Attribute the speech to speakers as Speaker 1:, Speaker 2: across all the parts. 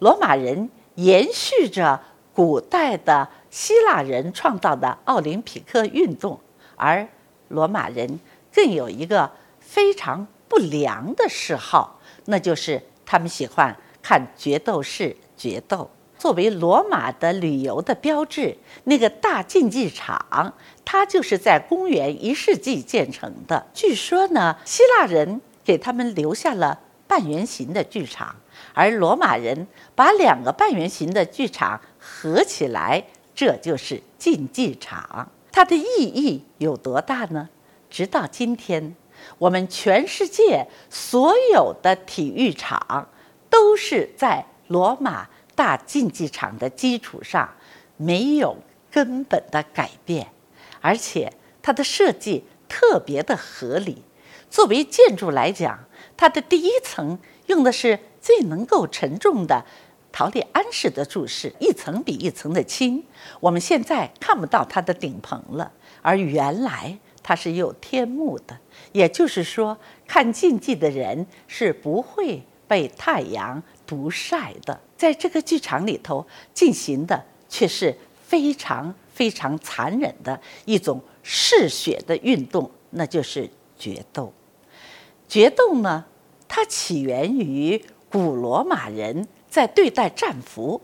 Speaker 1: 罗马人延续着古代的希腊人创造的奥林匹克运动，而罗马人更有一个非常不良的嗜好，那就是他们喜欢看决斗士决斗。作为罗马的旅游的标志，那个大竞技场，它就是在公元一世纪建成的。据说呢，希腊人给他们留下了半圆形的剧场，而罗马人把两个半圆形的剧场合起来，这就是竞技场。它的意义有多大呢？直到今天，我们全世界所有的体育场都是在罗马。大竞技场的基础上没有根本的改变，而且它的设计特别的合理。作为建筑来讲，它的第一层用的是最能够沉重的陶丽安式的柱式，一层比一层的轻。我们现在看不到它的顶棚了，而原来它是有天幕的，也就是说，看竞技的人是不会被太阳毒晒的。在这个剧场里头进行的却是非常非常残忍的一种嗜血的运动，那就是决斗。决斗呢，它起源于古罗马人在对待战俘，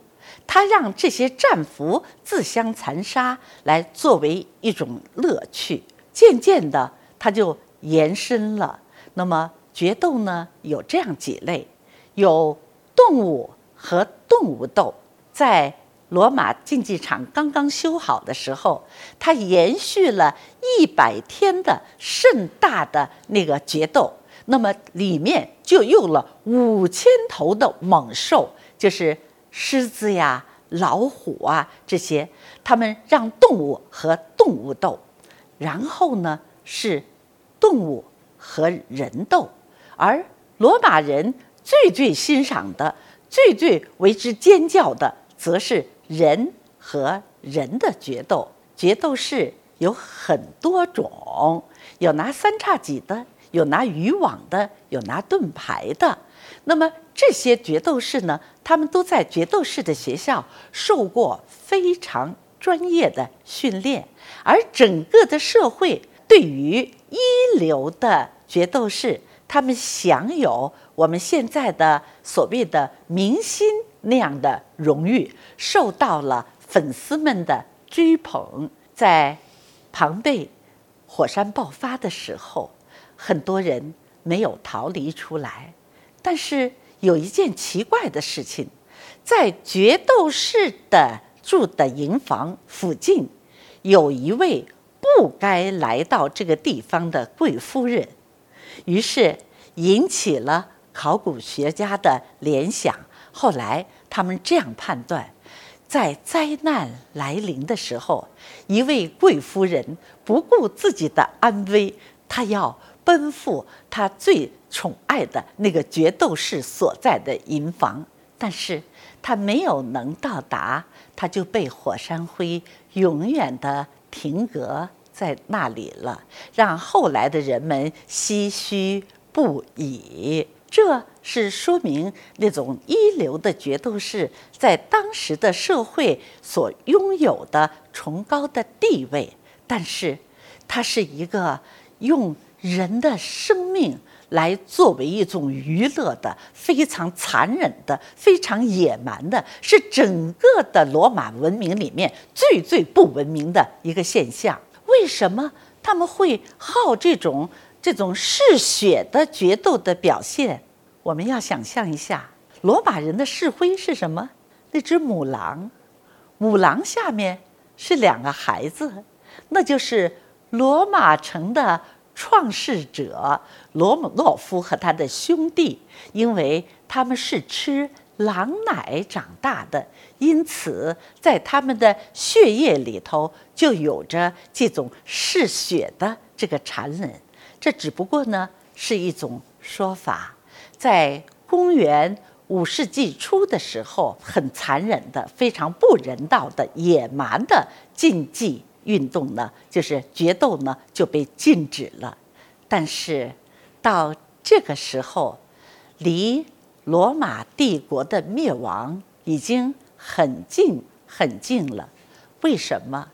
Speaker 1: 他让这些战俘自相残杀来作为一种乐趣。渐渐的，它就延伸了。那么决斗呢，有这样几类，有动物。和动物斗，在罗马竞技场刚刚修好的时候，它延续了一百天的盛大的那个决斗。那么里面就用了五千头的猛兽，就是狮子呀、老虎啊这些，他们让动物和动物斗，然后呢是动物和人斗，而罗马人最最欣赏的。最最为之尖叫的，则是人和人的决斗。决斗士有很多种，有拿三叉戟的，有拿渔网的，有拿盾牌的。那么这些决斗士呢，他们都在决斗士的学校受过非常专业的训练，而整个的社会对于一流的决斗士，他们享有。我们现在的所谓的明星那样的荣誉，受到了粉丝们的追捧。在庞贝火山爆发的时候，很多人没有逃离出来。但是有一件奇怪的事情，在决斗士的住的营房附近，有一位不该来到这个地方的贵夫人，于是引起了。考古学家的联想，后来他们这样判断：在灾难来临的时候，一位贵夫人不顾自己的安危，她要奔赴他最宠爱的那个决斗士所在的营房，但是他没有能到达，他就被火山灰永远的停格在那里了，让后来的人们唏嘘不已。这是说明那种一流的决斗士在当时的社会所拥有的崇高的地位，但是，他是一个用人的生命来作为一种娱乐的、非常残忍的、非常野蛮的，是整个的罗马文明里面最最不文明的一个现象。为什么他们会好这种这种嗜血的决斗的表现？我们要想象一下，罗马人的市徽是什么？那只母狼，母狼下面是两个孩子，那就是罗马城的创世者罗姆诺夫和他的兄弟，因为他们是吃狼奶长大的，因此在他们的血液里头就有着这种嗜血的这个残忍。这只不过呢是一种说法。在公元五世纪初的时候，很残忍的、非常不人道的、野蛮的禁忌运动呢，就是决斗呢，就被禁止了。但是到这个时候，离罗马帝国的灭亡已经很近很近了。为什么？